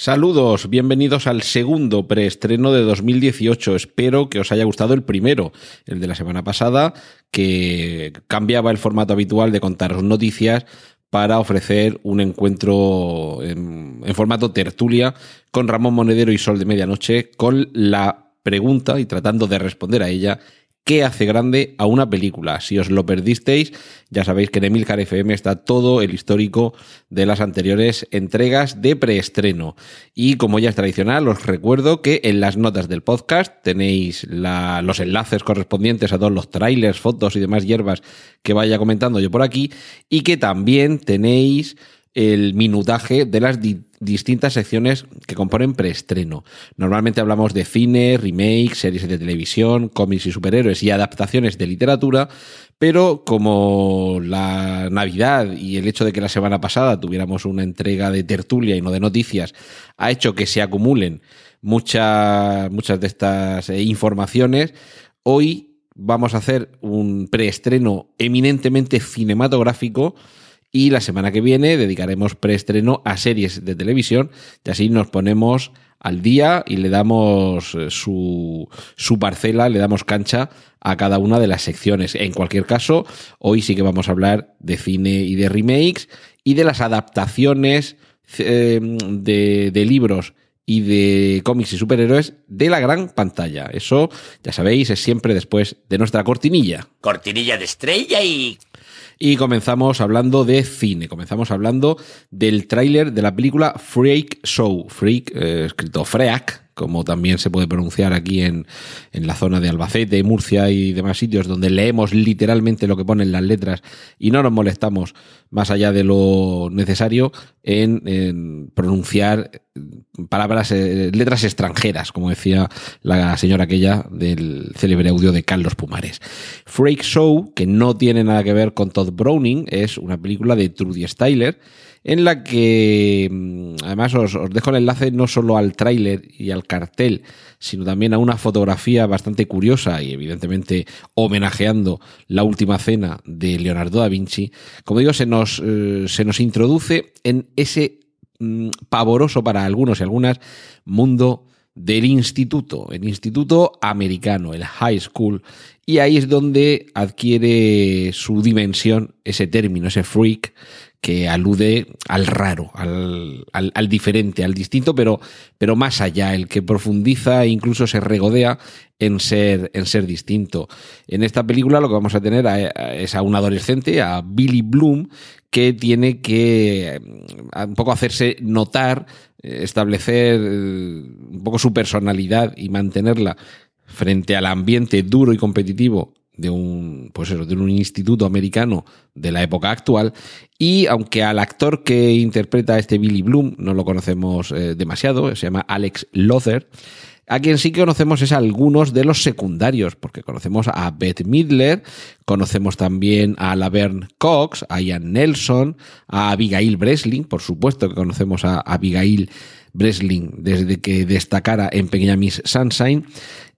Saludos, bienvenidos al segundo preestreno de 2018. Espero que os haya gustado el primero, el de la semana pasada, que cambiaba el formato habitual de contaros noticias para ofrecer un encuentro en, en, formato tertulia con Ramón Monedero y Sol de Medianoche con la pregunta y tratando de responder a ella ¿Qué hace grande a una película? Si os lo perdisteis, ya sabéis que en Emilcar FM está todo el histórico de las anteriores entregas de preestreno. Y como ya es tradicional, os recuerdo que en las notas del podcast tenéis los enlaces correspondientes a todos los trailers, fotos y demás hierbas que vaya comentando yo por aquí. Y que también tenéis el minutaje de las di distintas secciones que componen preestreno. Normalmente hablamos de cine, remakes, series de televisión, cómics y superhéroes y adaptaciones de literatura, pero como la Navidad y el hecho de que la semana pasada tuviéramos una entrega de tertulia y no de noticias ha hecho que se acumulen muchas, muchas de estas eh, informaciones, hoy vamos a hacer un preestreno eminentemente cinematográfico y la semana que viene dedicaremos preestreno a series de televisión y así nos ponemos al día y le damos su, su, parcela, le damos cancha a cada una de las secciones. En cualquier caso, hoy sí que vamos a hablar de cine y de remakes y de las adaptaciones eh, de, de libros y de cómics y superhéroes de la gran pantalla. Eso, ya sabéis, es siempre después de nuestra cortinilla. Cortinilla de estrella y y comenzamos hablando de cine, comenzamos hablando del tráiler de la película Freak Show, Freak, eh, escrito Freak, como también se puede pronunciar aquí en, en, la zona de Albacete, Murcia y demás sitios, donde leemos literalmente lo que ponen las letras y no nos molestamos más allá de lo necesario en, pronunciar palabras, eh, letras extranjeras, como decía la señora aquella del célebre audio de Carlos Pumares. Freak Show, que no tiene nada que ver con Todd Browning, es una película de Trudy Styler, en la que mm, además os, dejo el enlace no solo al tráiler y al cartel, sino también a una fotografía bastante curiosa y evidentemente homenajeando la última cena de Leonardo da Vinci. Como digo, se nos, eh, se nos introduce en ese mmm, pavoroso para algunos y algunas mundo del instituto, el instituto americano, el high school, y ahí es donde adquiere su dimensión ese término, ese freak, que alude al raro, al, al, diferente, al distinto, pero, pero más allá, el que profundiza e incluso se regodea en ser, en ser distinto. En esta película lo que vamos a tener es a un adolescente, a Billy Bloom, que tiene que un poco hacerse notar, establecer un poco su personalidad y mantenerla frente al ambiente duro y competitivo de un, pues eso, de un instituto americano de la época actual. Y aunque al actor que interpreta a este Billy Bloom no lo conocemos eh, demasiado, se llama Alex Lothar, a quien sí que conocemos es a algunos de los secundarios, porque conocemos a Beth Midler, conocemos también a Laverne Cox, a Ian Nelson, a Abigail Breslin, por supuesto que conocemos a Abigail Breslin desde que destacara en Pequeña Miss Sunshine,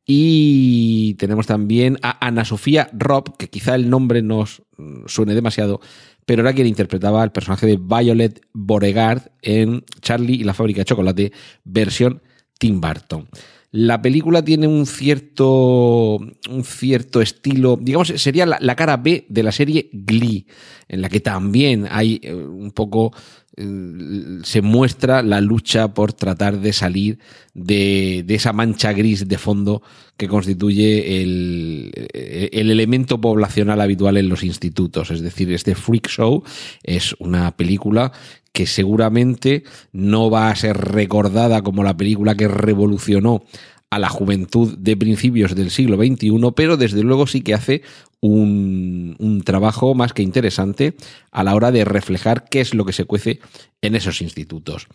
y tenemos también a Ana Sofía Robb, que quizá el nombre nos suene demasiado, pero era quien interpretaba el personaje de Violet Beauregard en Charlie y la fábrica de chocolate, versión Tim Burton. La película tiene un cierto, un cierto estilo, digamos, sería la, la, cara B de la serie Glee, en la que también hay un poco se muestra la lucha por tratar de salir de, esa mancha gris de fondo que constituye el, el, elemento poblacional habitual en los institutos. Es decir, este Freak Show es una película que seguramente no va a ser recordada como la película que revolucionó a la juventud de principios del siglo XXI, pero desde luego sí que hace un, un, trabajo más que interesante a la hora de reflejar qué es lo que se cuece en esos institutos.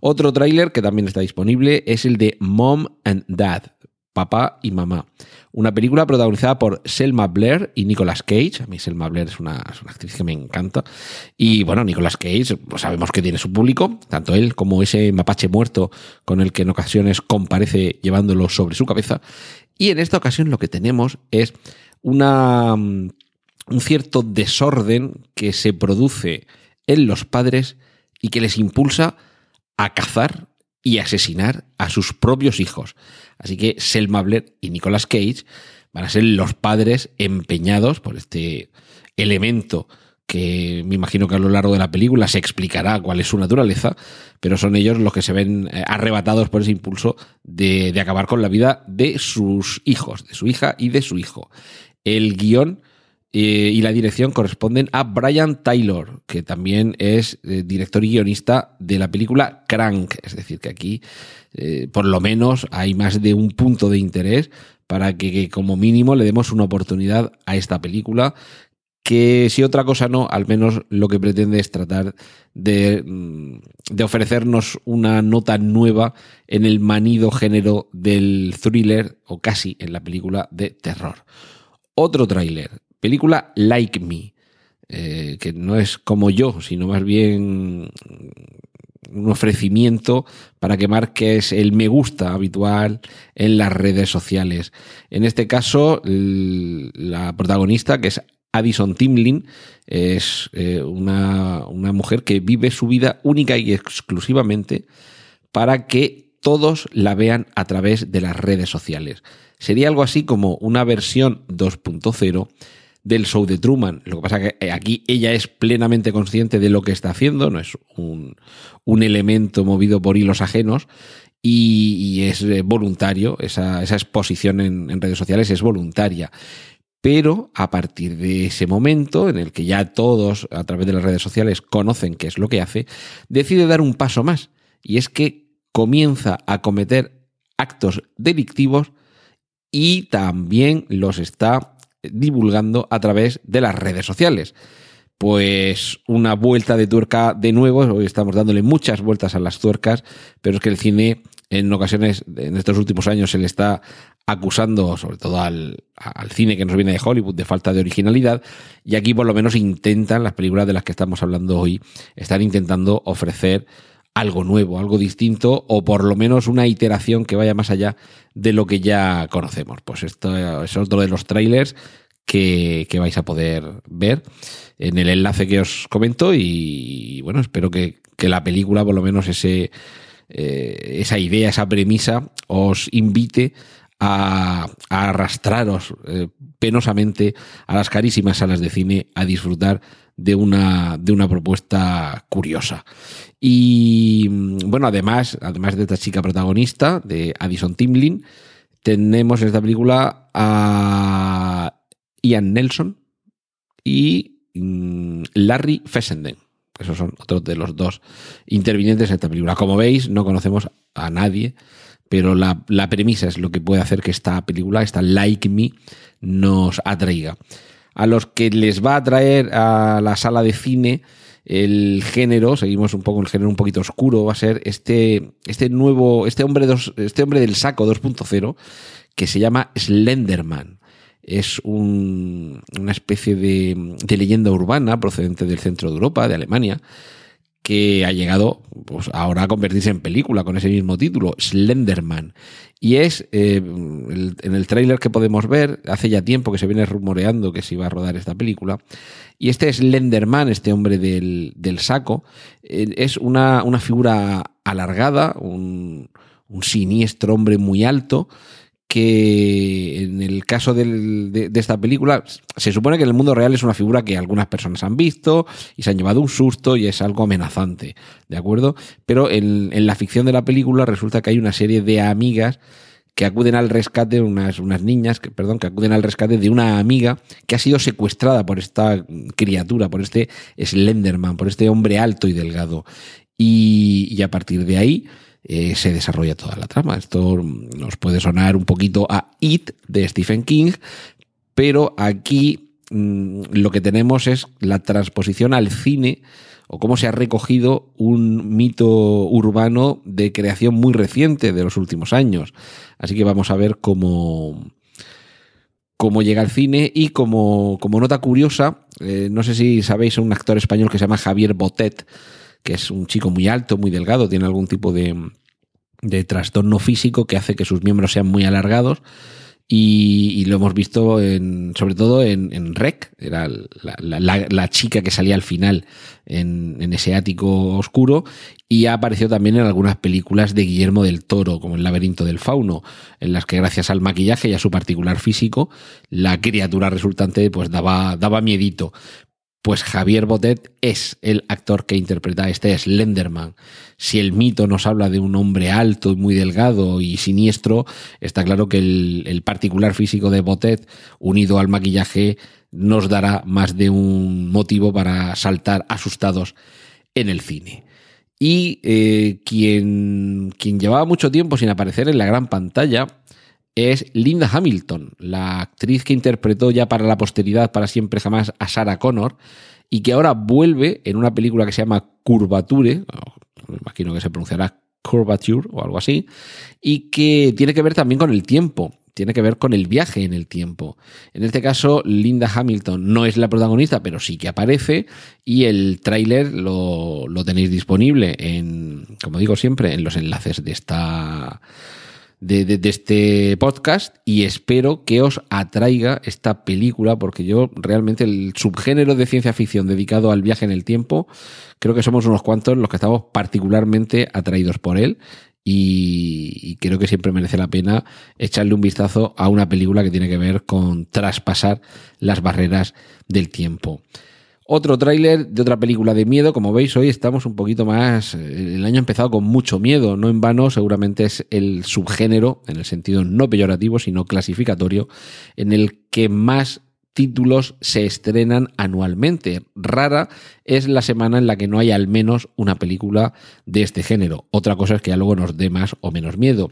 Otro tráiler que también está disponible es el de Mom and Dad, papá y mamá. una película protagonizada por Selma Blair y Nicolas Cage. A mí Selma Blair es una, una actriz que me encanta. Y bueno, Nicolas Cage, pues sabemos que tiene su público, tanto él como ese mapache muerto con el que en ocasiones comparece llevándolo sobre su cabeza. Y en esta ocasión lo que tenemos es una, mm, un cierto desorden que se produce en los padres y que les impulsa a cazar y asesinar a sus propios hijos. Así que Selma Blair y Nicolas Cage van a ser los padres empeñados por este elemento que me imagino que a lo largo de la película se explicará cuál es su naturaleza, pero son ellos los que se ven eh, arrebatados por ese impulso de, de acabar con la vida de sus hijos, de su hija y de su hijo. El guion eh, y la dirección corresponden a Brian Taylor, que también es eh, director y guionista de la película Crank. Es decir, que aquí eh, por lo menos hay más de un punto de interés para que, como mínimo le demos una oportunidad a esta película que si otra cosa no, al menos lo que pretende es tratar de, mm, de, ofrecernos una nota nueva en el manido género del thriller o casi en la película de terror. Otro tráiler, película Like Me, eh, que no es como yo, sino más bien un ofrecimiento para que marques el me gusta habitual en las redes sociales. En este caso, la protagonista, que es Addison Timlin, es eh, una, una mujer que vive su vida única y exclusivamente para que todos la vean a través de las redes sociales. Sería algo así como una versión 2.0 del show de Truman. Lo que pasa es que eh, aquí ella es plenamente consciente de lo que está haciendo, no es un, elemento movido por hilos ajenos y, es eh, voluntario, esa, exposición en redes sociales es voluntaria. Pero a partir de ese momento, en el que ya todos a través de las redes sociales conocen qué es lo que hace, decide dar un paso más. Y es que comienza a cometer actos delictivos y también los está divulgando a través de las redes sociales. Pues una vuelta de tuerca de nuevo, hoy estamos dándole muchas vueltas a las tuercas, pero es que el cine en ocasiones, en estos últimos años, se le está acusando, sobre todo al, al, cine que nos viene de Hollywood, de falta de originalidad, y aquí por lo menos intentan, las películas de las que estamos hablando hoy, están intentando ofrecer algo nuevo, algo distinto, o por lo menos una iteración que vaya más allá de lo que ya conocemos. Pues esto es otro de los trailers que, vais a poder ver en el enlace que os comento y bueno, espero que, que la película, por lo menos ese, eh, esa idea, esa premisa, os invite a, arrastraros eh, penosamente a las carísimas salas de cine a disfrutar de una, de una propuesta curiosa. Y bueno, además, además de esta chica protagonista, de Addison Timlin, tenemos en esta película a Ian Nelson y mm, Larry Fessenden. Esos son otros de los dos intervinientes en esta película. Como veis, no conocemos a nadie, pero la, la premisa es lo que puede hacer que esta película, esta Like Me, nos atraiga a los que les va a traer a la sala de cine el género, seguimos un poco el género un poquito oscuro, va a ser este, este nuevo, este hombre, dos, este hombre del saco 2.0 que se llama Slenderman. Es un, una especie de, de, leyenda urbana procedente del centro de Europa, de Alemania, que ha llegado pues, ahora a convertirse en película con ese mismo título, Slenderman. Y es, eh, en el tráiler que podemos ver, hace ya tiempo que se viene rumoreando que se iba a rodar esta película, y este Slenderman, este hombre del, del saco, eh, es una, una, figura alargada, un, un siniestro hombre muy alto, que en el caso de, esta película se supone que en el mundo real es una figura que algunas personas han visto y se han llevado un susto y es algo amenazante, ¿de acuerdo? Pero en, la ficción de la película resulta que hay una serie de amigas que acuden al rescate, unas, unas niñas, perdón, que acuden al rescate de una amiga que ha sido secuestrada por esta criatura, por este Slenderman, por este hombre alto y delgado. Y a partir de ahí, eh, se desarrolla toda la trama. Esto nos puede sonar un poquito a It de Stephen King, pero aquí mmm, lo que tenemos es la transposición al cine o cómo se ha recogido un mito urbano de creación muy reciente de los últimos años. Así que vamos a ver cómo, cómo llega al cine y como, como nota curiosa, eh, no sé si sabéis, un actor español que se llama Javier Botet, que es un chico muy alto, muy delgado, tiene algún tipo de, trastorno físico que hace que sus miembros sean muy alargados y, lo hemos visto en, sobre todo en, Rec, era la, chica que salía al final en, ese ático oscuro y ha aparecido también en algunas películas de Guillermo del Toro, como El laberinto del fauno, en las que gracias al maquillaje y a su particular físico, la criatura resultante pues daba, daba miedito. Pues Javier Botet es el actor que interpreta a este Slenderman. Si el mito nos habla de un hombre alto y muy delgado y siniestro, está claro que el, particular físico de Botet, unido al maquillaje, nos dará más de un motivo para saltar asustados en el cine. Y eh, quien, quien llevaba mucho tiempo sin aparecer en la gran pantalla es Linda Hamilton, la actriz que interpretó ya para la posteridad, para siempre jamás, a Sarah Connor, y que ahora vuelve en una película que se llama Curvature, me imagino que se pronunciará Curvature o algo así, y que tiene que ver también con el tiempo, tiene que ver con el viaje en el tiempo. En este caso, Linda Hamilton no es la protagonista, pero sí que aparece y el tráiler lo, lo tenéis disponible en, como digo siempre, en los enlaces de esta de, este podcast y espero que os atraiga esta película porque yo realmente el subgénero de ciencia ficción dedicado al viaje en el tiempo, creo que somos unos cuantos los que estamos particularmente atraídos por él y, y, creo que siempre merece la pena echarle un vistazo a una película que tiene que ver con traspasar las barreras del tiempo. Otro tráiler de otra película de miedo. Como veis, hoy estamos un poquito más. Eh, el año ha empezado con mucho miedo. No en vano, seguramente es el subgénero, en el sentido no peyorativo, sino clasificatorio, en el que más títulos se estrenan anualmente. Rara es la semana en la que no hay al menos una película de este género. Otra cosa es que ya luego nos dé más o menos miedo.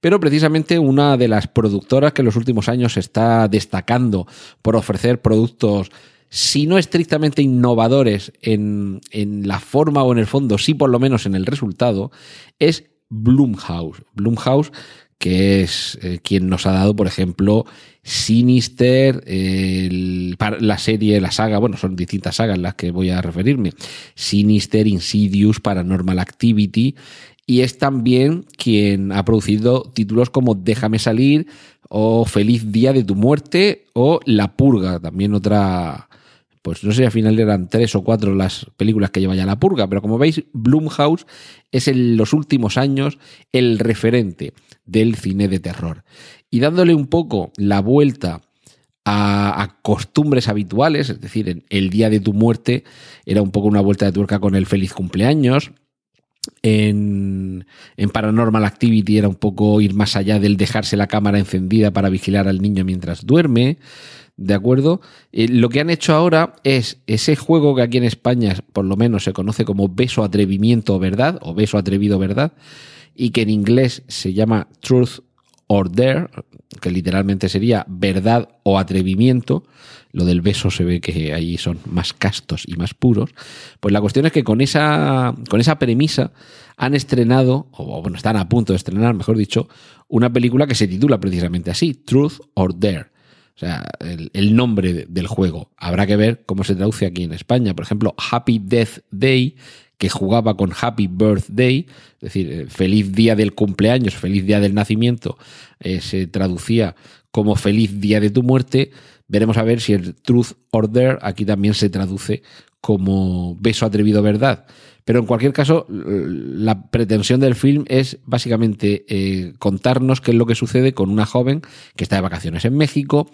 Pero precisamente una de las productoras que en los últimos años está destacando por ofrecer productos si no estrictamente innovadores en, la forma o en el fondo, sí por lo menos en el resultado, es Blumhouse. Blumhouse, que es eh, quien nos ha dado, por ejemplo, Sinister, la serie, la saga, bueno, son distintas sagas las que voy a referirme. Sinister, Insidious, Paranormal Activity. Y es también quien ha producido títulos como Déjame salir o Feliz Día de tu Muerte o La Purga, también otra, pues no sé al final eran tres o cuatro las películas que lleva ya la purga, pero como veis, Blumhouse es en los últimos años el referente del cine de terror. Y dándole un poco la vuelta a, costumbres habituales, es decir, en el día de tu muerte era un poco una vuelta de tuerca con el feliz cumpleaños. En, Paranormal Activity era un poco ir más allá del dejarse la cámara encendida para vigilar al niño mientras duerme. ¿De acuerdo? Eh, lo que han hecho ahora es ese juego que aquí en España por lo menos se conoce como beso atrevimiento verdad o beso atrevido verdad y que en inglés se llama truth or dare, que literalmente sería verdad o atrevimiento. Lo del beso se ve que ahí son más castos y más puros. Pues la cuestión es que con esa, con esa premisa han estrenado, o bueno, están a punto de estrenar, mejor dicho, una película que se titula precisamente así, Truth or Dare. O sea, el, nombre del juego. Habrá que ver cómo se traduce aquí en España. Por ejemplo, Happy Death Day, que jugaba con Happy Birthday, es decir, eh, feliz día del cumpleaños, feliz día del nacimiento, eh, se traducía como feliz día de tu muerte. Veremos a ver si el Truth Order aquí también se traduce como beso atrevido verdad. Pero en cualquier caso, la pretensión del film es básicamente eh, contarnos qué es lo que sucede con una joven que está de vacaciones en México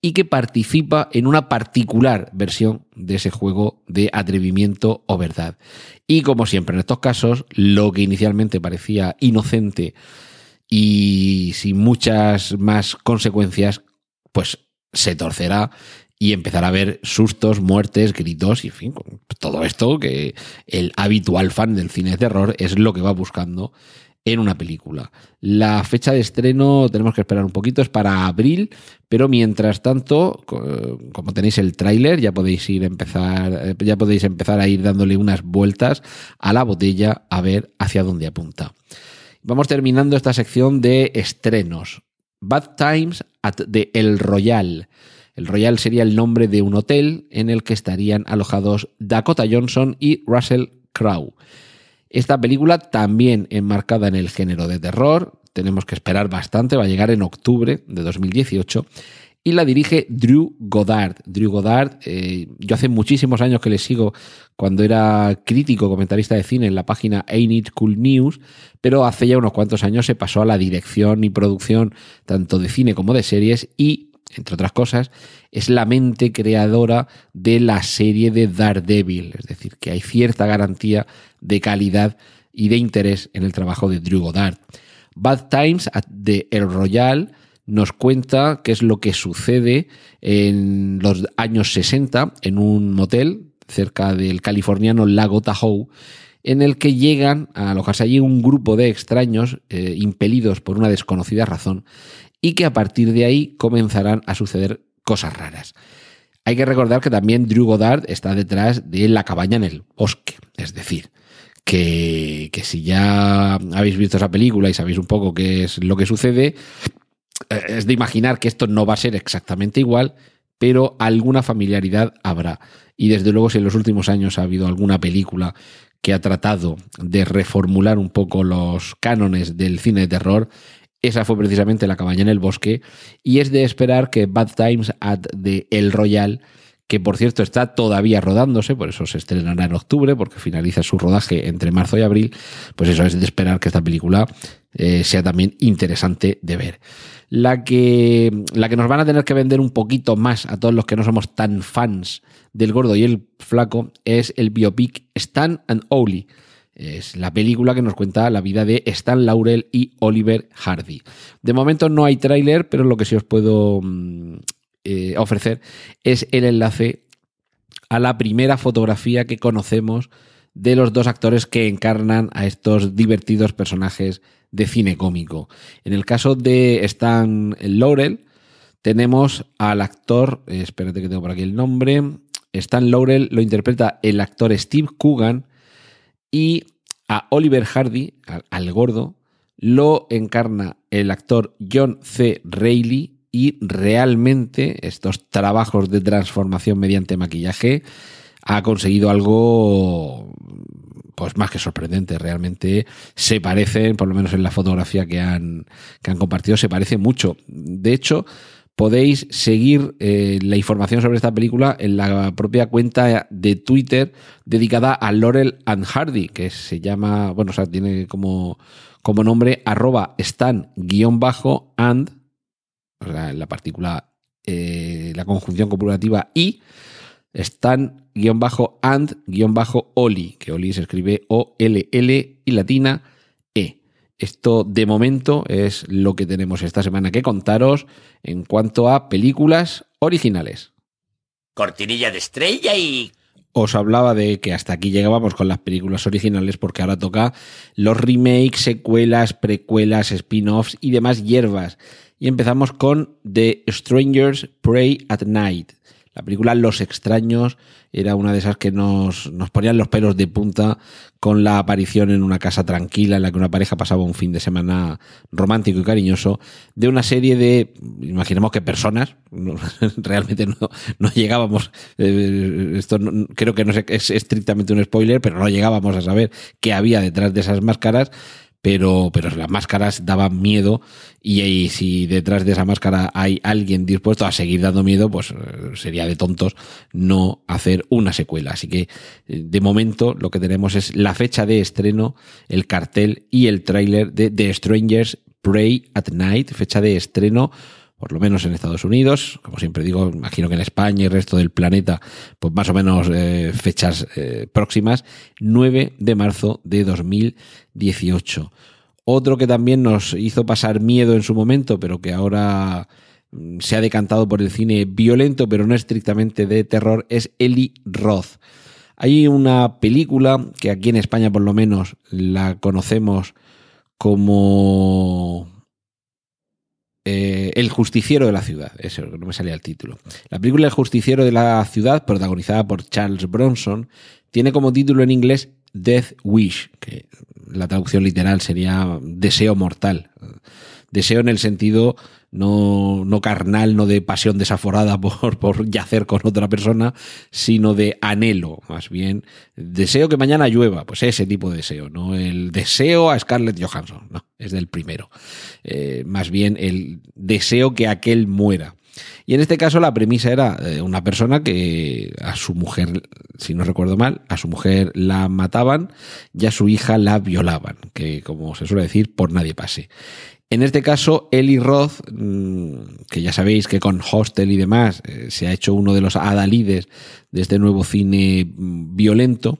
y que participa en una particular versión de ese juego de atrevimiento o verdad. Y como siempre en estos casos, lo que inicialmente parecía inocente y sin muchas más consecuencias, pues se torcerá y empezar a ver sustos, muertes, gritos y en fin, todo esto que el habitual fan del cine de terror es lo que va buscando en una película. La fecha de estreno tenemos que esperar un poquito, es para abril, pero mientras tanto, como tenéis el tráiler, ya podéis ir empezar, ya podéis empezar a ir dándole unas vueltas a la botella a ver hacia dónde apunta. Vamos terminando esta sección de estrenos. Bad Times at the El Royal. El Royal sería el nombre de un hotel en el que estarían alojados Dakota Johnson y Russell Crowe. Esta película también enmarcada en el género de terror, tenemos que esperar bastante, va a llegar en octubre de 2018 y la dirige Drew Goddard. Drew Goddard, eh, yo hace muchísimos años que le sigo cuando era crítico, comentarista de cine en la página Ain't It Cool News, pero hace ya unos cuantos años se pasó a la dirección y producción tanto de cine como de series y, entre otras cosas, es la mente creadora de la serie de Daredevil, es decir, que hay cierta garantía de calidad y de interés en el trabajo de Drew Goddard. Bad Times the El Royal nos cuenta qué es lo que sucede en los años 60 en un motel cerca del californiano lago Tahoe, en el que llegan a alojarse allí un grupo de extraños eh, impelidos por una desconocida razón y que a partir de ahí comenzarán a suceder cosas raras. Hay que recordar que también Drew Goddard está detrás de La cabaña en el bosque, es decir, que, que si ya habéis visto esa película y sabéis un poco qué es lo que sucede, eh, es de imaginar que esto no va a ser exactamente igual, pero alguna familiaridad habrá. Y desde luego, si en los últimos años ha habido alguna película que ha tratado de reformular un poco los cánones del cine de terror, esa fue precisamente La cabaña en el bosque. Y es de esperar que Bad Times at the El Royal, que por cierto está todavía rodándose, por eso se estrenará en octubre, porque finaliza su rodaje entre marzo y abril, pues eso es de esperar que esta película eh, sea también interesante de ver la que, la que nos van a tener que vender un poquito más a todos los que no somos tan fans del gordo y el flaco es el biopic Stan and Oli. Es la película que nos cuenta la vida de Stan Laurel y Oliver Hardy. De momento no hay tráiler, pero lo que sí os puedo mm, eh, ofrecer es el enlace a la primera fotografía que conocemos de los dos actores que encarnan a estos divertidos personajes de cine cómico. En el caso de Stan Laurel, tenemos al actor, eh, espérate que tengo por aquí el nombre, Stan Laurel lo interpreta el actor Steve Coogan y a Oliver Hardy, al, gordo, lo encarna el actor John C. Reilly y realmente estos trabajos de transformación mediante maquillaje ha conseguido algo pues más que sorprendente. Realmente se parecen, por lo menos en la fotografía que han, que han compartido, se parece mucho. De hecho, podéis seguir eh, la información sobre esta película en la propia cuenta de Twitter dedicada a Laurel and Hardy, que se llama, bueno, o sea, tiene como, como nombre arroba stan-and, o sea, la partícula, eh, la conjunción copulativa y Stan-and-Oli, que Oli se escribe O-L-L y latina. Esto de momento es lo que tenemos esta semana que contaros en cuanto a películas originales. Cortinilla de estrella y... Os hablaba de que hasta aquí llegábamos con las películas originales porque ahora toca los remakes, secuelas, precuelas, spin-offs y demás hierbas. Y empezamos con The Strangers Pray at Night, la película Los extraños era una de esas que nos, nos ponían los pelos de punta con la aparición en una casa tranquila en la que una pareja pasaba un fin de semana romántico y cariñoso de una serie de, imaginemos que personas, realmente no, no llegábamos, eh, esto creo que no es estrictamente un spoiler, pero no llegábamos a saber qué había detrás de esas máscaras pero, pero las máscaras daban miedo y, si detrás de esa máscara hay alguien dispuesto a seguir dando miedo, pues eh, sería de tontos no hacer una secuela. Así que eh, de momento lo que tenemos es la fecha de estreno, el cartel y el tráiler de The Strangers Pray at Night, fecha de estreno por lo menos en Estados Unidos, como siempre digo, imagino que en España y el resto del planeta, pues más o menos eh, fechas eh, próximas, 9 de marzo de 2018. Otro que también nos hizo pasar miedo en su momento, pero que ahora mm, se ha decantado por el cine violento, pero no estrictamente de terror, es Eli Roth. Hay una película que aquí en España por lo menos la conocemos como eh, el justiciero de la ciudad, eso no me salía el título. La película El justiciero de la ciudad, protagonizada por Charles Bronson, tiene como título en inglés Death Wish, que la traducción literal sería deseo mortal. Deseo en el sentido no, no carnal, no de pasión desaforada por, por yacer con otra persona, sino de anhelo, más bien. Deseo que mañana llueva, pues ese tipo de deseo, no el deseo a Scarlett Johansson, no, es del primero. Eh, más bien el deseo que aquel muera. Y en este caso la premisa era eh, una persona que a su mujer, si no recuerdo mal, a su mujer la mataban y a su hija la violaban, que como se suele decir, por nadie pase. En este caso, Eli Roth, mm, que ya sabéis que con Hostel y demás eh, se ha hecho uno de los adalides de este nuevo cine mm, violento,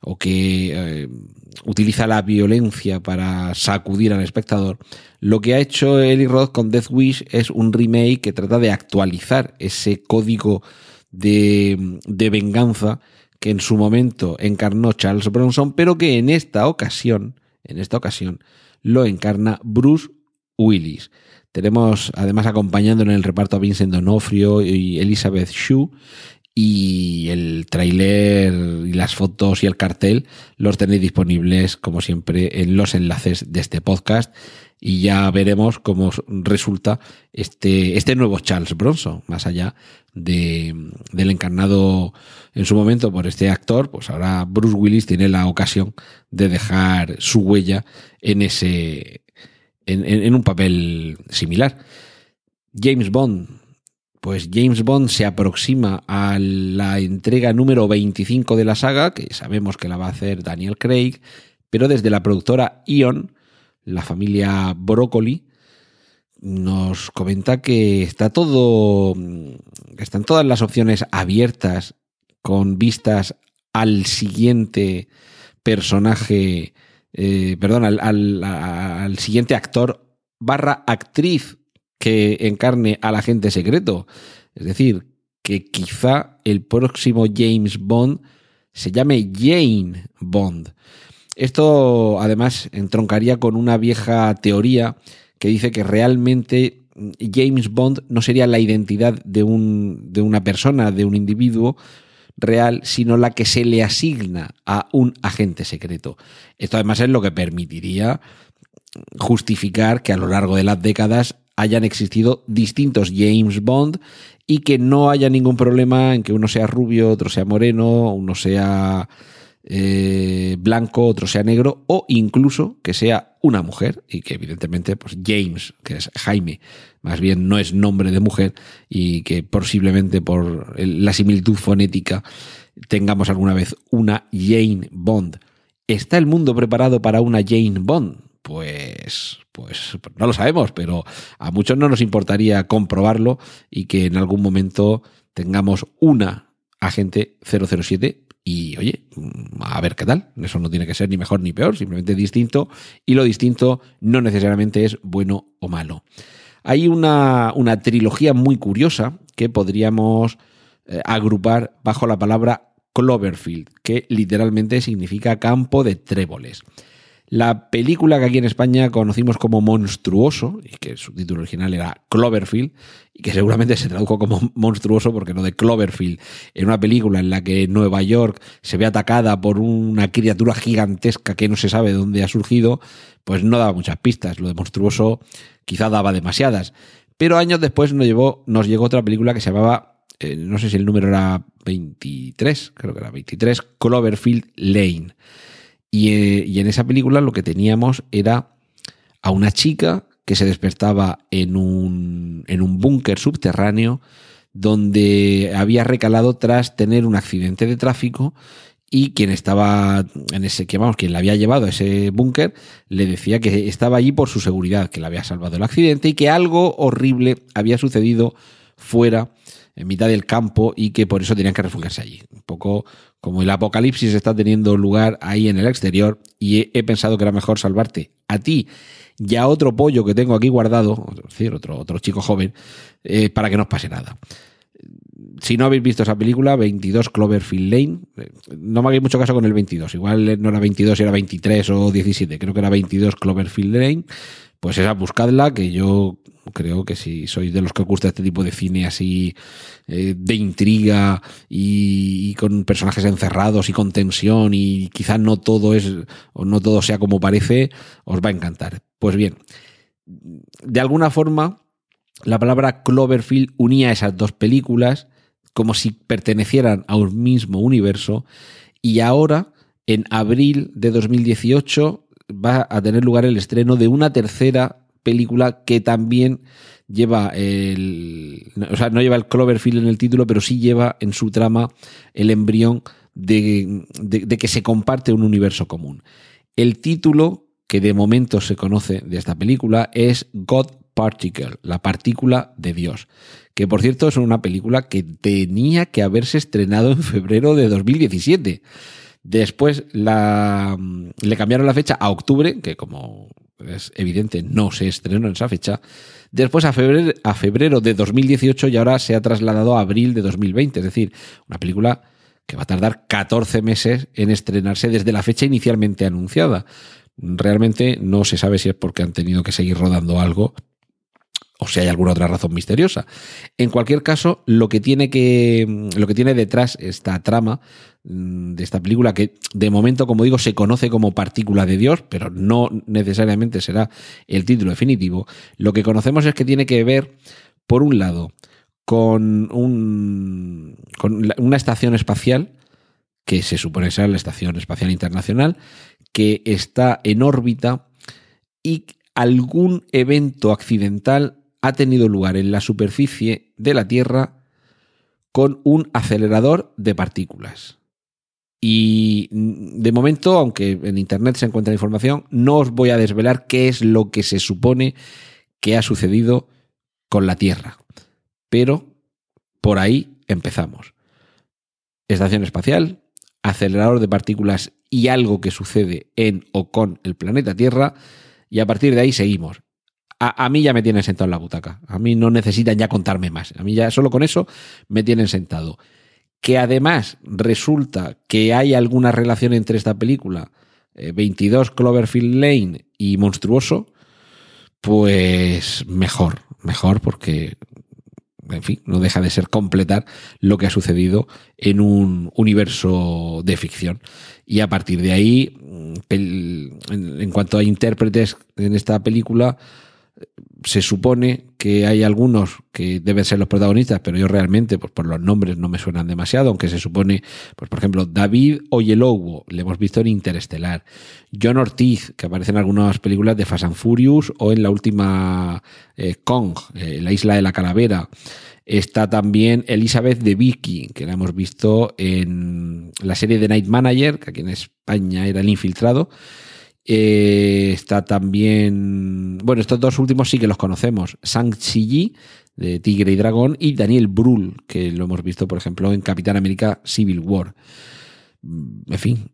o que eh, utiliza la violencia para sacudir al espectador, lo que ha hecho Eli Roth con Death Wish es un remake que trata de actualizar ese código de, de venganza que en su momento encarnó Charles Bronson, pero que en esta ocasión, en esta ocasión, lo encarna Bruce Willis. Tenemos además acompañando en el reparto a Vincent Donofrio y Elizabeth Shue y el tráiler y las fotos y el cartel los tenéis disponibles como siempre en los enlaces de este podcast y ya veremos cómo resulta este, este nuevo Charles Bronson, más allá de, del encarnado en su momento por este actor, pues ahora Bruce Willis tiene la ocasión de dejar su huella en ese, en, en un papel similar. James Bond, pues James Bond se aproxima a la entrega número 25 de la saga, que sabemos que la va a hacer Daniel Craig, pero desde la productora Ion, la familia Broccoli, nos comenta que está todo, están todas las opciones abiertas con vistas al siguiente personaje, eh, perdón, al, al siguiente actor barra actriz que encarne al agente secreto. Es decir, que quizá el próximo James Bond se llame Jane Bond. Esto además entroncaría con una vieja teoría que dice que realmente James Bond no sería la identidad de, un, de una persona, de un individuo real, sino la que se le asigna a un agente secreto. Esto además es lo que permitiría justificar que a lo largo de las décadas hayan existido distintos James Bond y que no haya ningún problema en que uno sea rubio, otro sea moreno, uno sea eh, blanco, otro sea negro, o incluso que sea una mujer, y que evidentemente, pues James, que es Jaime, más bien no es nombre de mujer, y que posiblemente por la similitud fonética tengamos alguna vez una Jane Bond. ¿Está el mundo preparado para una Jane Bond? Pues, pues no lo sabemos, pero a muchos no nos importaría comprobarlo y que en algún momento tengamos una agente 007 y oye, a ver qué tal. Eso no tiene que ser ni mejor ni peor, simplemente distinto. Y lo distinto no necesariamente es bueno o malo. Hay una, una trilogía muy curiosa que podríamos eh, agrupar bajo la palabra Cloverfield, que literalmente significa campo de tréboles. La película que aquí en España conocimos como Monstruoso, y que su título original era Cloverfield, y que seguramente se tradujo como Monstruoso porque no de Cloverfield, en una película en la que Nueva York se ve atacada por una criatura gigantesca que no se sabe de dónde ha surgido, pues no daba muchas pistas. Lo de Monstruoso quizá daba demasiadas. Pero años después nos, llevó, nos llegó otra película que se llamaba, eh, no sé si el número era 23, creo que era 23, Cloverfield Lane eh, y, en esa película lo que teníamos era a una chica que se despertaba en un, en un búnker subterráneo donde había recalado tras tener un accidente de tráfico y quien estaba en ese, que vamos, quien la había llevado a ese búnker, le decía que estaba allí por su seguridad, que le había salvado el accidente y que algo horrible había sucedido fuera en mitad del campo y que por eso tenían que refugiarse allí. Un poco como el apocalipsis está teniendo lugar ahí en el exterior y he, pensado que era mejor salvarte a ti y a otro pollo que tengo aquí guardado, es decir, otro, otro chico joven, eh, para que no os pase nada. Si no habéis visto esa película, 22 Cloverfield Lane, eh, no me hagáis mucho caso con el 22, igual no era 22, era 23 o 17, creo que era 22 Cloverfield Lane, pues esa buscadla, que yo creo que si sois de los que os gusta este tipo de cine así eh, de intriga y, con personajes encerrados y con tensión y quizás no todo es o no todo sea como parece, os va a encantar. Pues bien, de alguna forma, la palabra Cloverfield unía esas dos películas como si pertenecieran a un mismo universo y ahora, en abril de 2018, va a tener lugar el estreno de una tercera película que también lleva el. O sea, no lleva el Cloverfield en el título, pero sí lleva en su trama el embrión de, de, que se comparte un universo común. El título que de momento se conoce de esta película es God Particle, la partícula de Dios. Que por cierto es una película que tenía que haberse estrenado en febrero de 2017. Después la, le cambiaron la fecha a octubre, que como es evidente no se estrenó en esa fecha. Después a febrero, a febrero de 2018 y ahora se ha trasladado a abril de 2020. Es decir, una película que va a tardar 14 meses en estrenarse desde la fecha inicialmente anunciada. Realmente no se sabe si es porque han tenido que seguir rodando algo o si hay alguna otra razón misteriosa. En cualquier caso, lo que tiene que lo que tiene detrás esta trama mm, de esta película que de momento, como digo, se conoce como Partícula de Dios, pero no necesariamente será el título definitivo. Lo que conocemos es que tiene que ver por un lado con un con una estación espacial que se supone ser la Estación Espacial Internacional, que está en órbita y algún evento accidental ha tenido lugar en la superficie de la Tierra con un acelerador de partículas. Y mm, de momento, aunque en Internet se encuentra información, no os voy a desvelar qué es lo que se supone que ha sucedido con la Tierra. Pero por ahí empezamos. Estación espacial, acelerador de partículas y algo que sucede en o con el planeta Tierra, y a partir de ahí seguimos a, mí ya me tienen sentado en la butaca. A mí no necesitan ya contarme más. A mí ya solo con eso me tienen sentado. Que además resulta que hay alguna relación entre esta película, 22 eh, Cloverfield Lane y Monstruoso, pues mejor, mejor porque, en fin, no deja de ser completar lo que ha sucedido en un universo de ficción. Y a partir de ahí, mm, en cuanto a intérpretes en esta película, se supone que hay algunos que deben ser los protagonistas, pero yo realmente, pues por los nombres no me suenan demasiado, aunque se supone, pues por ejemplo, David Oyelowo, le hemos visto en Interestelar, John Ortiz, que aparece en algunas películas de Fast and Furious o en la última eh, Kong, eh, la isla de la calavera. Está también Elizabeth de Vicky, que la hemos visto en la serie de Night Manager, que aquí en España era el infiltrado. Eh, está también. Bueno, estos dos últimos sí que los conocemos. Sang Chi de Tigre y Dragón, y Daniel Brühl, que lo hemos visto, por ejemplo, en Capitán América Civil War. Mm, en fin,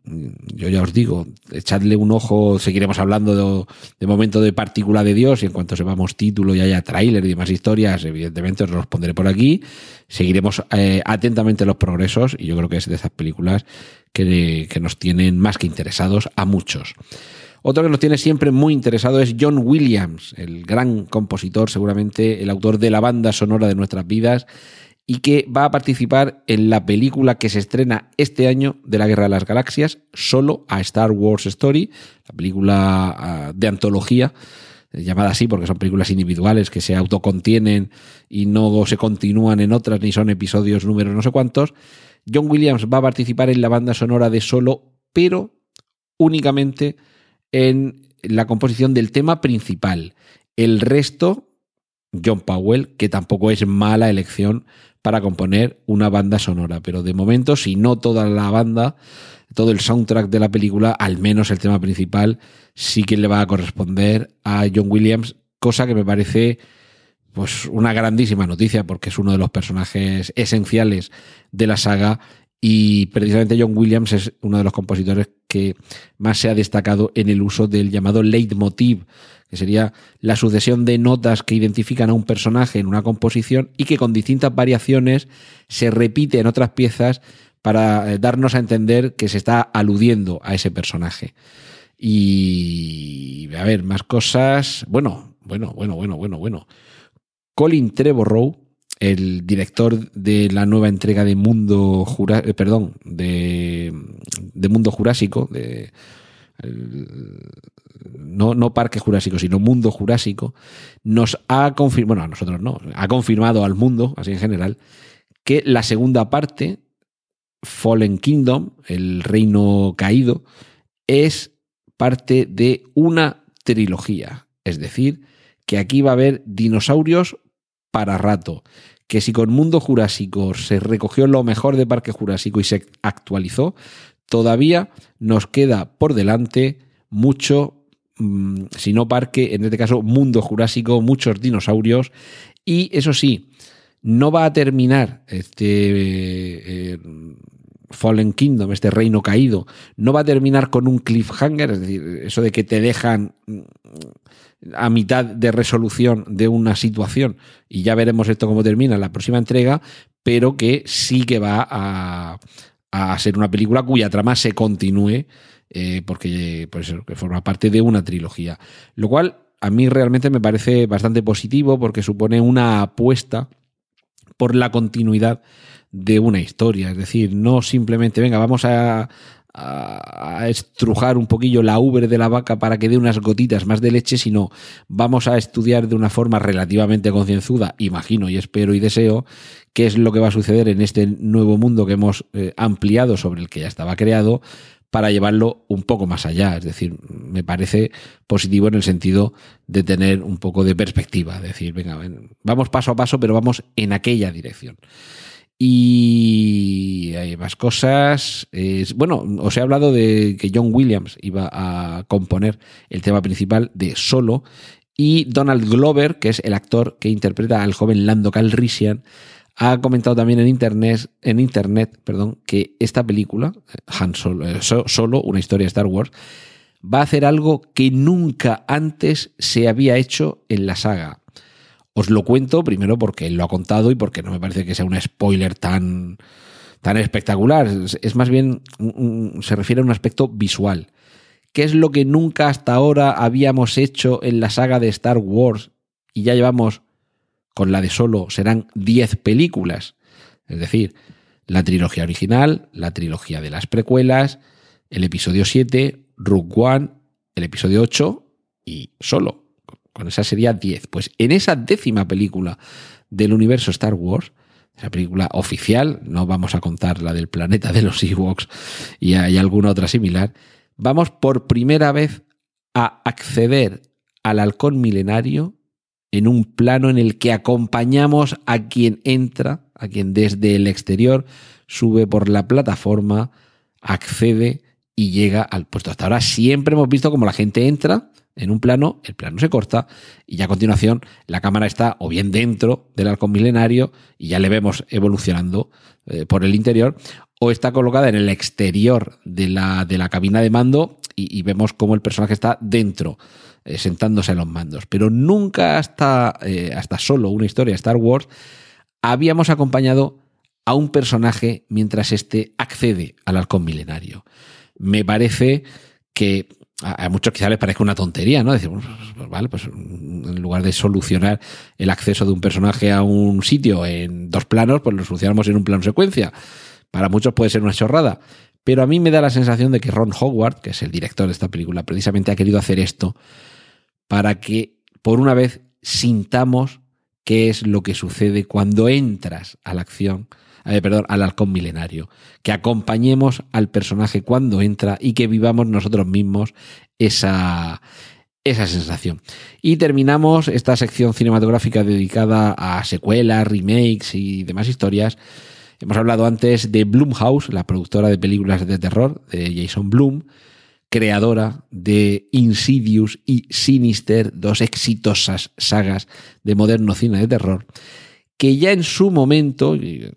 yo ya os digo, echadle un ojo, seguiremos hablando de, momento de partícula de Dios y en cuanto sepamos título y haya tráiler y demás historias, evidentemente os los pondré por aquí. Seguiremos eh, atentamente los progresos y yo creo que es de esas películas que, que nos tienen más que interesados a muchos. Otro que nos tiene siempre muy interesado es John Williams, el gran compositor, seguramente el autor de la banda sonora de nuestras vidas, y que va a participar en la película que se estrena este año de la Guerra de las Galaxias, solo a Star Wars Story, la película ah, de antología llamada así porque son películas individuales que se autocontienen y no se continúan en otras ni son episodios números no sé cuántos. John Williams va a participar en la banda sonora de Solo, pero únicamente en la composición del tema principal. El resto, John Powell, que tampoco es mala elección para componer una banda sonora, pero de momento, si no toda la banda, todo el soundtrack de la película, al menos el tema principal, sí que le va a corresponder a John Williams, cosa que me parece pues una grandísima noticia porque es uno de los personajes esenciales de la saga y precisamente John Williams es uno de los compositores que más se ha destacado en el uso del llamado leitmotiv, que sería la sucesión de notas que identifican a un personaje en una composición y que con distintas variaciones se repite en otras piezas para eh, darnos a entender que se está aludiendo a ese personaje. Y a ver, más cosas. Bueno, bueno, bueno, bueno, bueno, bueno. Colin Trevorrow el director de la nueva entrega de Mundo Jurásico, eh, perdón, de, Mundo Jurásico, de no, no Parque Jurásico, sino Mundo Jurásico, nos ha confirmado, bueno, a nosotros no, ha confirmado al mundo, así en general, que la segunda parte, Fallen Kingdom, el reino caído, es parte de una trilogía. Es decir, que aquí va a haber dinosaurios para rato. Que si con Mundo Jurásico se recogió lo mejor de Parque Jurásico y se actualizó, todavía nos queda por delante mucho, mm, si no parque, en este caso Mundo Jurásico, muchos dinosaurios. Y eso sí, no va a terminar este eh, Fallen Kingdom, este reino caído, no va a terminar con un cliffhanger, es decir, eso de que te dejan mm, a mitad de resolución de una situación y ya veremos esto cómo termina en la próxima entrega, pero que sí que va a, a ser una película cuya trama se continúe eh, porque pues, forma parte de una trilogía. Lo cual a mí realmente me parece bastante positivo porque supone una apuesta por la continuidad de una historia. Es decir, no simplemente, venga, vamos a, estrujar un poquillo la ubre de la vaca para que dé unas gotitas más de leche, sino vamos a estudiar de una forma relativamente concienzuda, imagino y espero y deseo, qué es lo que va a suceder en este nuevo mundo que hemos eh, ampliado sobre el que ya estaba creado para llevarlo un poco más allá. Es decir, me parece positivo en el sentido de tener un poco de perspectiva. Es decir, venga, vamos paso a paso, pero vamos en aquella dirección. Y hay más cosas. bueno, os he hablado de que John Williams iba a componer el tema principal de Solo. Y Donald Glover, que es el actor que interpreta al joven Lando Calrissian, ha comentado también en internet, en internet perdón, que esta película, Han Solo, eh, Solo, una historia de Star Wars, va a hacer algo que nunca antes se había hecho en la saga. Os lo cuento primero porque él lo ha contado y porque no me parece que sea un spoiler tan, tan espectacular. Es más bien, se refiere a un aspecto visual. ¿Qué es lo que nunca hasta ahora habíamos hecho en la saga de Star Wars? Y ya llevamos, con la de solo, serán 10 películas. Es decir, la trilogía original, la trilogía de las precuelas, el episodio 7, Rook One, el episodio 8 y solo. Con esa sería 10. Pues en esa décima película del universo Star Wars, esa película oficial, no vamos a contar la del planeta de los Ewoks y hay alguna otra similar, vamos por primera vez a acceder al halcón milenario en un plano en el que acompañamos a quien entra, a quien desde el exterior sube por la plataforma, accede y llega al puesto. Hasta ahora siempre hemos visto como la gente entra, en un plano, el plano se corta y ya a continuación la cámara está o bien dentro del halcón milenario y ya le vemos evolucionando eh, por el interior, o está colocada en el exterior de la, de la cabina de mando y, vemos cómo el personaje está dentro, eh, sentándose en los mandos. Pero nunca hasta, eh, hasta solo una historia Star Wars habíamos acompañado a un personaje mientras éste accede al halcón milenario. Me parece que a, muchos quizás les parezca una tontería, ¿no? Decir, pues, vale, pues en lugar de solucionar el acceso de un personaje a un sitio en dos planos, pues lo solucionamos en un plano secuencia. Para muchos puede ser una chorrada. Pero a mí me da la sensación de que Ron Howard, que es el director de esta película, precisamente ha querido hacer esto para que, por una vez, sintamos qué es lo que sucede cuando entras a la acción eh, perdón, al halcón milenario, que acompañemos al personaje cuando entra y que vivamos nosotros mismos esa, esa sensación. Y terminamos esta sección cinematográfica dedicada a secuelas, remakes y demás historias. Hemos hablado antes de Blumhouse, la productora de películas de terror de Jason Blum, creadora de Insidious y Sinister, dos exitosas sagas de moderno cine de terror que ya en su momento, y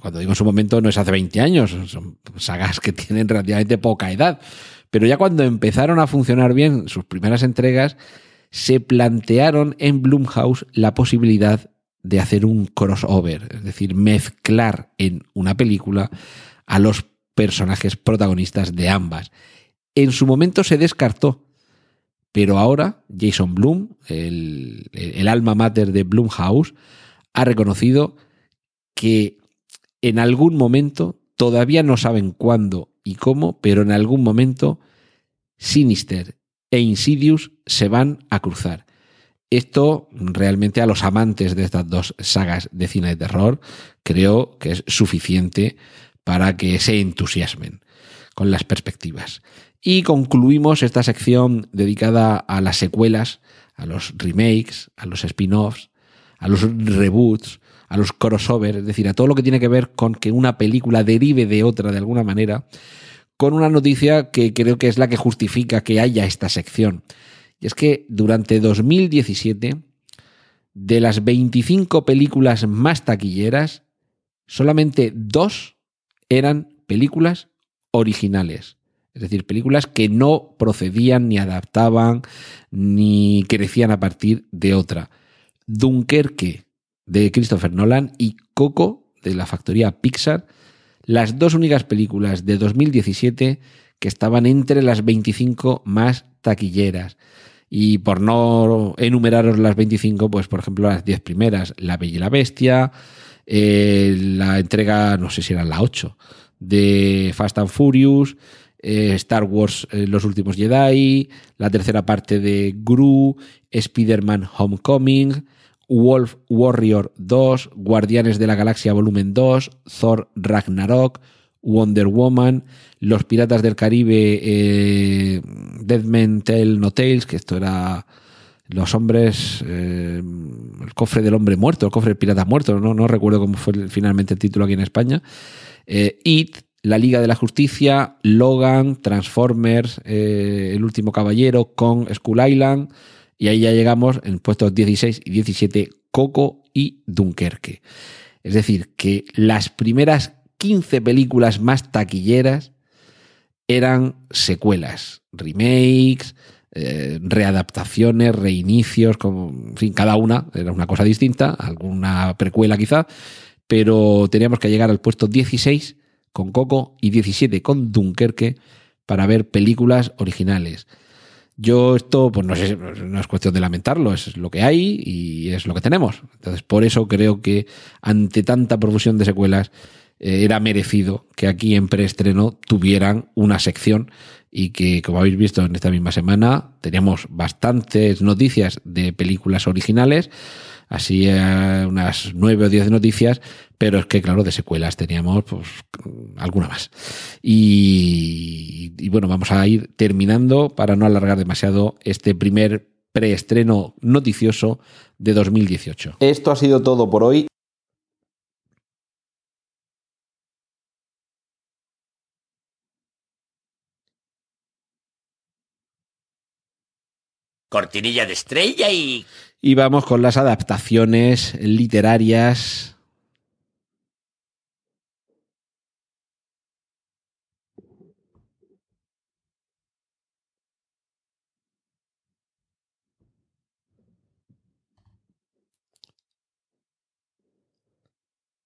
cuando digo en su momento no es hace 20 años, son sagas que tienen relativamente poca edad, pero ya cuando empezaron a funcionar bien sus primeras entregas, se plantearon en Blumhouse la posibilidad de hacer un crossover, es decir, mezclar en una película a los personajes protagonistas de ambas. En su momento se descartó, pero ahora Jason Blum, el, el alma mater de Blumhouse, ha reconocido que en algún momento, todavía no saben cuándo y cómo, pero en algún momento Sinister e Insidious se van a cruzar. Esto realmente a los amantes de estas dos sagas de cine de terror creo que es suficiente para que se entusiasmen con las perspectivas. Y concluimos esta sección dedicada a las secuelas, a los remakes, a los spin-offs, a los reboots, a los crossovers, es decir, a todo lo que tiene que ver con que una película derive de otra de alguna manera, con una noticia que creo que es la que justifica que haya esta sección. Y es que durante 2017, de las 25 películas más taquilleras, solamente dos eran películas originales. Es decir, películas que no procedían ni adaptaban ni crecían a partir de otra. Dunkerque de Christopher Nolan y Coco de la factoría Pixar, las dos únicas películas de 2017 que estaban entre las 25 más taquilleras. Y por no enumeraros las 25, pues por ejemplo las 10 primeras, La Bella y la Bestia, eh, la entrega, no sé si era la 8, de Fast and Furious, eh, Star Wars eh, Los Últimos Jedi, la tercera parte de Gru, Spider-Man Homecoming, Wolf Warrior 2, Guardianes de la Galaxia Volumen 2, Thor Ragnarok, Wonder Woman, Los Piratas del Caribe, eh, Dead Men Tell No Tales, que esto era los hombres, eh, el cofre del hombre muerto, el cofre del pirata muerto, no, no recuerdo cómo fue finalmente el título aquí en España. Eh, It, La Liga de la Justicia, Logan, Transformers, eh, El último caballero, con Skull Island. Y ahí ya llegamos en puestos 16 y 17, Coco y Dunkerque. Es decir, que las primeras 15 películas más taquilleras eran secuelas, remakes, eh, readaptaciones, reinicios, como, en fin, cada una era una cosa distinta, alguna precuela quizá, pero teníamos que llegar al puesto 16 con Coco y 17 con Dunkerque para ver películas originales. Yo esto, pues no sé, no es cuestión de lamentarlo, es lo que hay y es lo que tenemos. Entonces, por eso creo que ante tanta profusión de secuelas, eh, era merecido que aquí en preestreno tuvieran una sección y que, como habéis visto en esta misma semana, teníamos bastantes noticias de películas originales, así eh, unas nueve o diez noticias, pero es que, claro, de secuelas teníamos pues, alguna más. Y, y bueno, vamos a ir terminando para no alargar demasiado este primer preestreno noticioso de 2018. Esto ha sido todo por hoy. Cortinilla de estrella y... Y vamos con las adaptaciones literarias.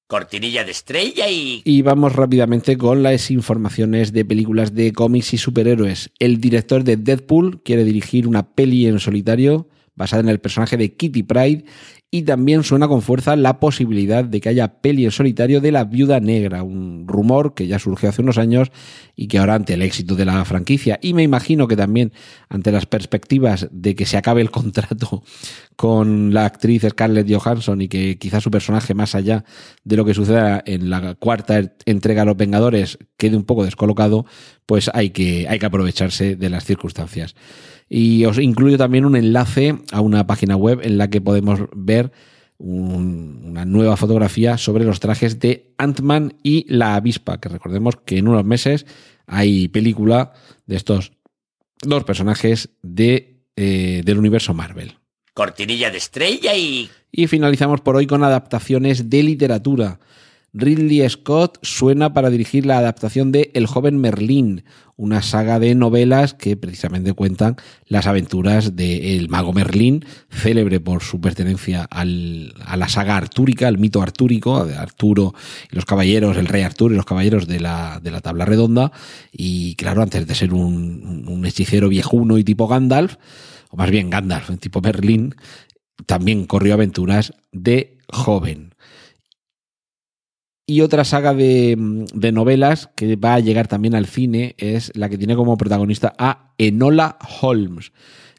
Cortinilla de estrella y... Y vamos rápidamente con las informaciones de películas de cómics y superhéroes. El director de Deadpool quiere dirigir una peli en solitario basada en el personaje de Kitty Pride y también suena con fuerza la posibilidad de que haya peli en solitario de la Viuda Negra, un rumor que ya surgió hace unos años y que ahora ante el éxito de la franquicia y me imagino que también ante las perspectivas de que se acabe el contrato con la actriz Scarlett Johansson y que quizás su personaje más allá de lo que suceda en la cuarta entrega a los Vengadores quede un poco descolocado, pues hay que, hay que aprovecharse de las circunstancias. Y os incluyo también un enlace a una página web en la que podemos ver un, una nueva fotografía sobre los trajes de Ant-Man y la avispa, que recordemos que en unos meses hay película de estos dos personajes de, eh, del universo Marvel. Cortinilla de estrella y... Y finalizamos por hoy con adaptaciones de literatura. Ridley Scott suena para dirigir la adaptación de El joven Merlín, una saga de novelas que precisamente cuentan las aventuras del mago Merlín, célebre por su pertenencia al, a la saga artúrica, al mito artúrico, de Arturo y los caballeros, el rey Arturo y los caballeros de la, de la tabla redonda. Y claro, antes de ser un, un hechicero viejuno y tipo Gandalf, o más bien Gandalf, tipo Merlín, también corrió aventuras de joven. Y otra saga de, novelas que va a llegar también al cine es la que tiene como protagonista a Enola Holmes.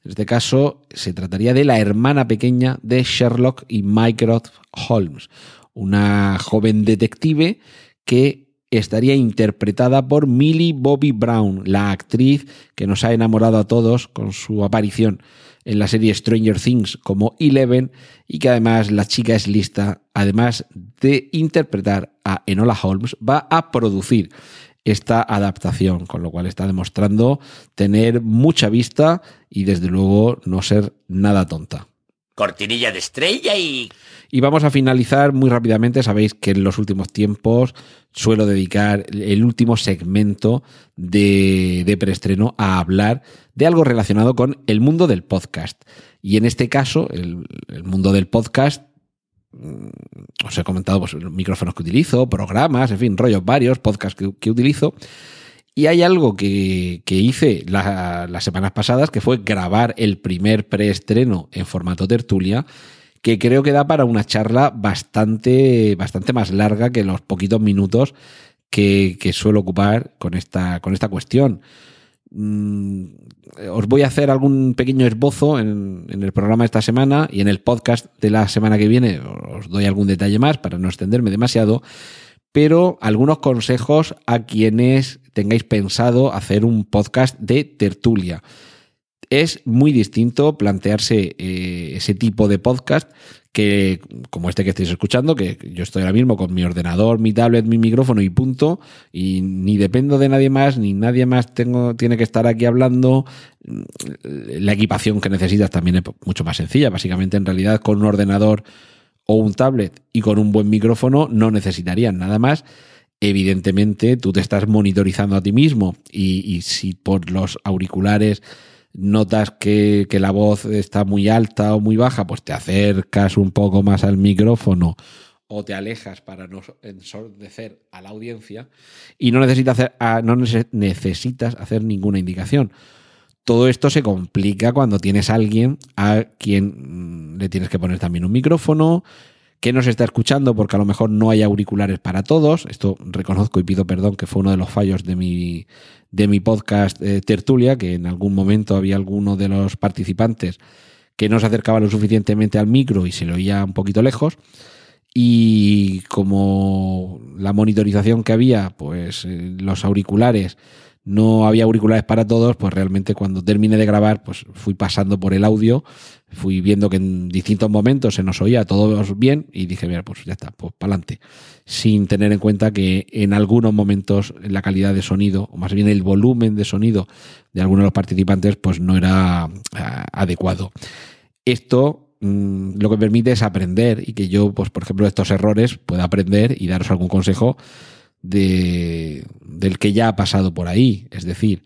En este caso se trataría de la hermana pequeña de Sherlock y Mycroft Holmes, una joven detective que estaría interpretada por Millie Bobby Brown, la actriz que nos ha enamorado a todos con su aparición en la serie Stranger Things como Eleven y que además la chica es lista, además de interpretar a Enola Holmes, va a producir esta adaptación, con lo cual está demostrando tener mucha vista y desde luego no ser nada tonta. Cortinilla de estrella y... Y vamos a finalizar muy rápidamente. Sabéis que en los últimos tiempos suelo dedicar el último segmento de, de preestreno a hablar de algo relacionado con el mundo del podcast. Y en este caso, el, mundo del podcast mm, os he comentado pues, los micrófonos que utilizo, programas, en fin, rollos varios, podcasts que, que utilizo. Y hay algo que, hice la, las semanas pasadas, que fue grabar el primer preestreno en formato tertulia, que creo que da para una charla bastante, bastante más larga que los poquitos minutos que, que suelo ocupar con esta, con esta cuestión. Mm, os voy a hacer algún pequeño esbozo en, en, el programa de esta semana y en el podcast de la semana que viene os doy algún detalle más para no extenderme demasiado, pero algunos consejos a quienes tengáis pensado hacer un podcast de tertulia. Es muy distinto plantearse eh, ese tipo de podcast que, como este que estáis escuchando, que yo estoy ahora mismo con mi ordenador, mi tablet, mi micrófono y punto, y ni dependo de nadie más, ni nadie más tengo, tiene que estar aquí hablando. La equipación que necesitas también es mucho más sencilla. Básicamente, en realidad, con un ordenador o un tablet y con un buen micrófono no necesitarían nada más. Evidentemente, tú te estás monitorizando a ti mismo y, si por los auriculares notas que, la voz está muy alta o muy baja, pues te acercas un poco más al micrófono o te alejas para no ensordecer a la audiencia y no necesitas hacer, no necesitas hacer ninguna indicación. Todo esto se complica cuando tienes a alguien a quien le tienes que poner también un micrófono, que no se está escuchando porque a lo mejor no hay auriculares para todos. Esto reconozco y pido perdón que fue uno de los fallos de mi, de mi podcast eh, Tertulia, que en algún momento había alguno de los participantes que no se acercaba lo suficientemente al micro y se lo oía un poquito lejos. Y como la monitorización que había, pues eh, los auriculares no había auriculares para todos, pues realmente cuando terminé de grabar, pues fui pasando por el audio, fui viendo que en distintos momentos se nos oía todos bien y dije, mira, pues ya está, pues para adelante. Sin tener en cuenta que en algunos momentos la calidad de sonido, o más bien el volumen de sonido de algunos de los participantes, pues no era uh, adecuado. Esto mmm, lo que permite es aprender y que yo, pues por ejemplo, estos errores pueda aprender y daros algún consejo de, del que ya ha pasado por ahí. Es decir,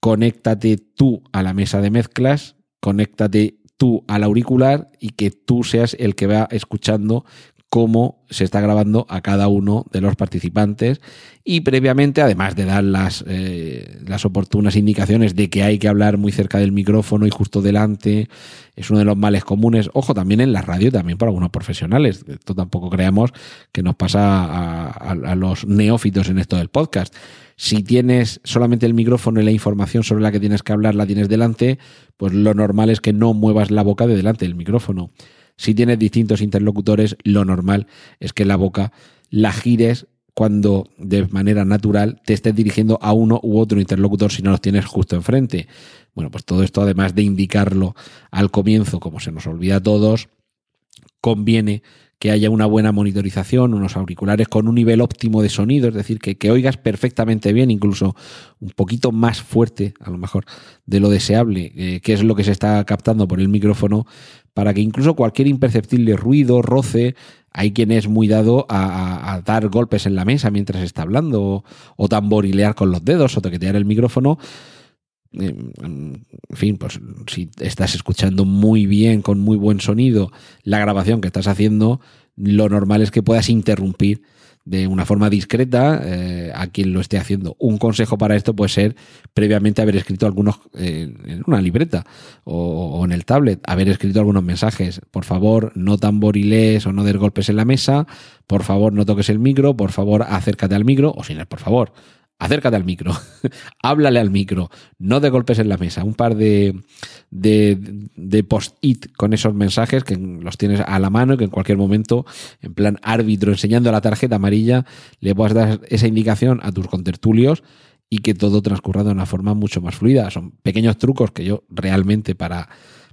conéctate tú a la mesa de mezclas, conéctate tú al auricular y que tú seas el que va escuchando cómo se está grabando a cada uno de los participantes y previamente, además de dar las, eh, las oportunas indicaciones de que hay que hablar muy cerca del micrófono y justo delante, es uno de los males comunes. Ojo, también en la radio, también para algunos profesionales. Esto tampoco creamos que nos pasa a, los neófitos en esto del podcast. Si tienes solamente el micrófono y la información sobre la que tienes que hablar la tienes delante, pues lo normal es que no muevas la boca de delante del micrófono. Si tienes distintos interlocutores, lo normal es que la boca la gires cuando de manera natural te estés dirigiendo a uno u otro interlocutor si no los tienes justo enfrente. Bueno, pues todo esto, además de indicarlo al comienzo, como se nos olvida a todos, conviene que haya una buena monitorización, unos auriculares con un nivel óptimo de sonido, es decir, que, que, oigas perfectamente bien, incluso un poquito más fuerte, a lo mejor, de lo deseable, eh, que es lo que se está captando por el micrófono, para que incluso cualquier imperceptible ruido, roce, hay quien es muy dado a, dar golpes en la mesa mientras está hablando, o, o tamborilear con los dedos, o toquetear el micrófono. En fin, pues si estás escuchando muy bien, con muy buen sonido, la grabación que estás haciendo, lo normal es que puedas interrumpir de una forma discreta eh, a quien lo esté haciendo. Un consejo para esto puede ser previamente haber escrito algunos eh, en una libreta o, en el tablet, haber escrito algunos mensajes. Por favor, no tamboriles o no des golpes en la mesa. Por favor, no toques el micro. Por favor, acércate al micro. O sin el por favor, acércate al micro, háblale al micro, no de golpes en la mesa, un par de, de, post-it con esos mensajes que los tienes a la mano y que en cualquier momento, en plan árbitro, enseñando la tarjeta amarilla, le puedas dar esa indicación a tus contertulios y que todo transcurra de una forma mucho más fluida. Son pequeños trucos que yo realmente para,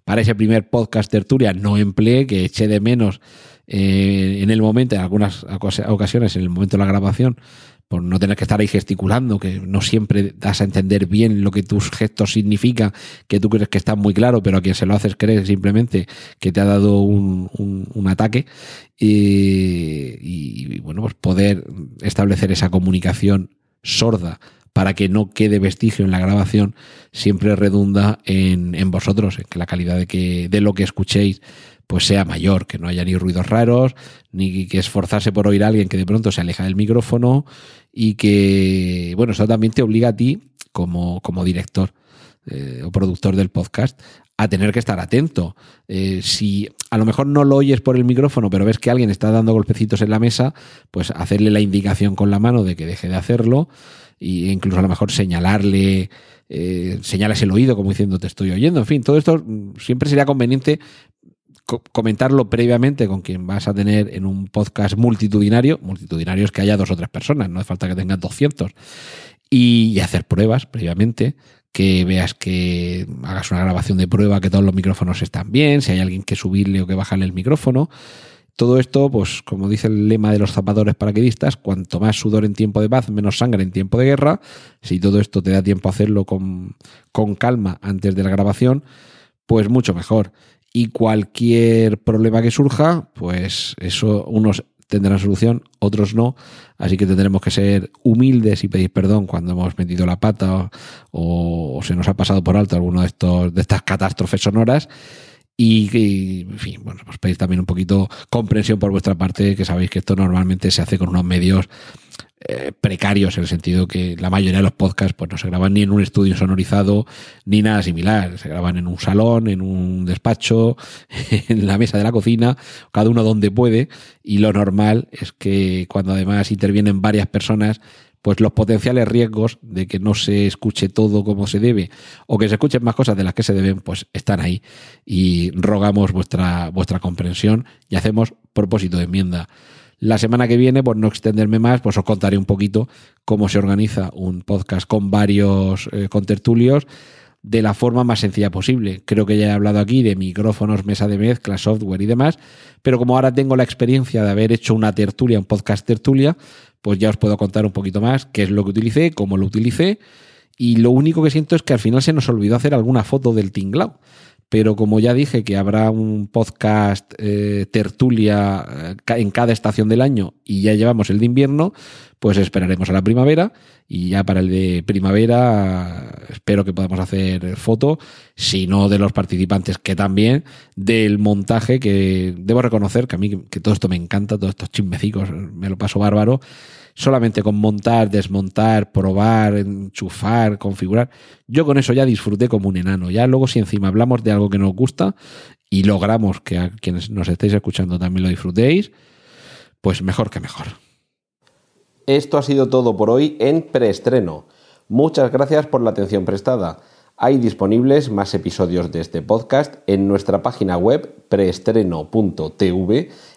para ese primer podcast tertulia no empleé, que eché de menos eh, en el momento, en algunas ocasiones, en el momento de la grabación, por no tener que estar ahí gesticulando, que no siempre das a entender bien lo que tus gestos significan, que tú crees que está muy claro, pero a quien se lo haces creer simplemente que te ha dado un, un, ataque. Y, y, bueno, pues poder establecer esa comunicación sorda para que no quede vestigio en la grabación, siempre redunda en, en vosotros, en que la calidad de, que, de lo que escuchéis pues sea mayor, que no haya ni ruidos raros, ni que esforzarse por oír a alguien que de pronto se aleja del micrófono y que, bueno, eso también te obliga a ti como, como director eh, o productor del podcast a tener que estar atento. Eh, si a lo mejor no lo oyes por el micrófono, pero ves que alguien está dando golpecitos en la mesa, pues hacerle la indicación con la mano de que deje de hacerlo e incluso a lo mejor señalarle eh, señalas el oído como diciendo te estoy oyendo. En fin, todo esto mm, siempre sería conveniente comentarlo previamente con quien vas a tener en un podcast multitudinario. Multitudinario es que haya dos o tres personas, no hace falta que tengas 200. Y, hacer pruebas previamente, que veas que hagas una grabación de prueba, que todos los micrófonos están bien, si hay alguien que subirle o que bajarle el micrófono. Todo esto, pues como dice el lema de los zapadores paraquedistas, cuanto más sudor en tiempo de paz, menos sangre en tiempo de guerra. Si todo esto te da tiempo a hacerlo con, con calma antes de la grabación, pues mucho mejor y cualquier problema que surja, pues eso unos tendrán solución, otros no, así que tendremos que ser humildes y pedir perdón cuando hemos metido la pata o, se nos ha pasado por alto alguno de estos de estas catástrofes sonoras. Y, en fin, bueno, pues pedir también un poquito comprensión por vuestra parte, que sabéis que esto normalmente se hace con unos medios eh, precarios en el sentido que la mayoría de los podcasts pues no se graban ni en un estudio sonorizado ni nada similar, se graban en un salón, en un despacho, en la mesa de la cocina, cada uno donde puede. Y lo normal es que cuando además intervienen varias personas pues los potenciales riesgos de que no se escuche todo como se debe o que se escuchen más cosas de las que se deben, pues están ahí. Y rogamos vuestra, vuestra comprensión y hacemos propósito de enmienda. La semana que viene, por no extenderme más, pues os contaré un poquito cómo se organiza un podcast con varios eh, contertulios de la forma más sencilla posible. Creo que ya he hablado aquí de micrófonos, mesa de mezcla, software y demás, pero como ahora tengo la experiencia de haber hecho una tertulia, un podcast tertulia, pues ya os puedo contar un poquito más qué es lo que utilicé, cómo lo utilicé, y lo único que siento es que al final se nos olvidó hacer alguna foto del tinglao pero como ya dije que habrá un podcast eh, tertulia eh, en cada estación del año y ya llevamos el de invierno, pues esperaremos a la primavera y ya para el de primavera espero que podamos hacer foto, si no de los participantes, que también del montaje, que debo reconocer que a mí que todo esto me encanta, todos estos chismecicos, me lo paso bárbaro solamente con montar, desmontar, probar, enchufar, configurar. Yo con eso ya disfruté como un enano. Ya luego si encima hablamos de algo que nos gusta y logramos que a quienes nos estéis escuchando también lo disfrutéis, pues mejor que mejor. Esto ha sido todo por hoy en preestreno. Muchas gracias por la atención prestada. Hay disponibles más episodios de este podcast en nuestra página web preestreno.tv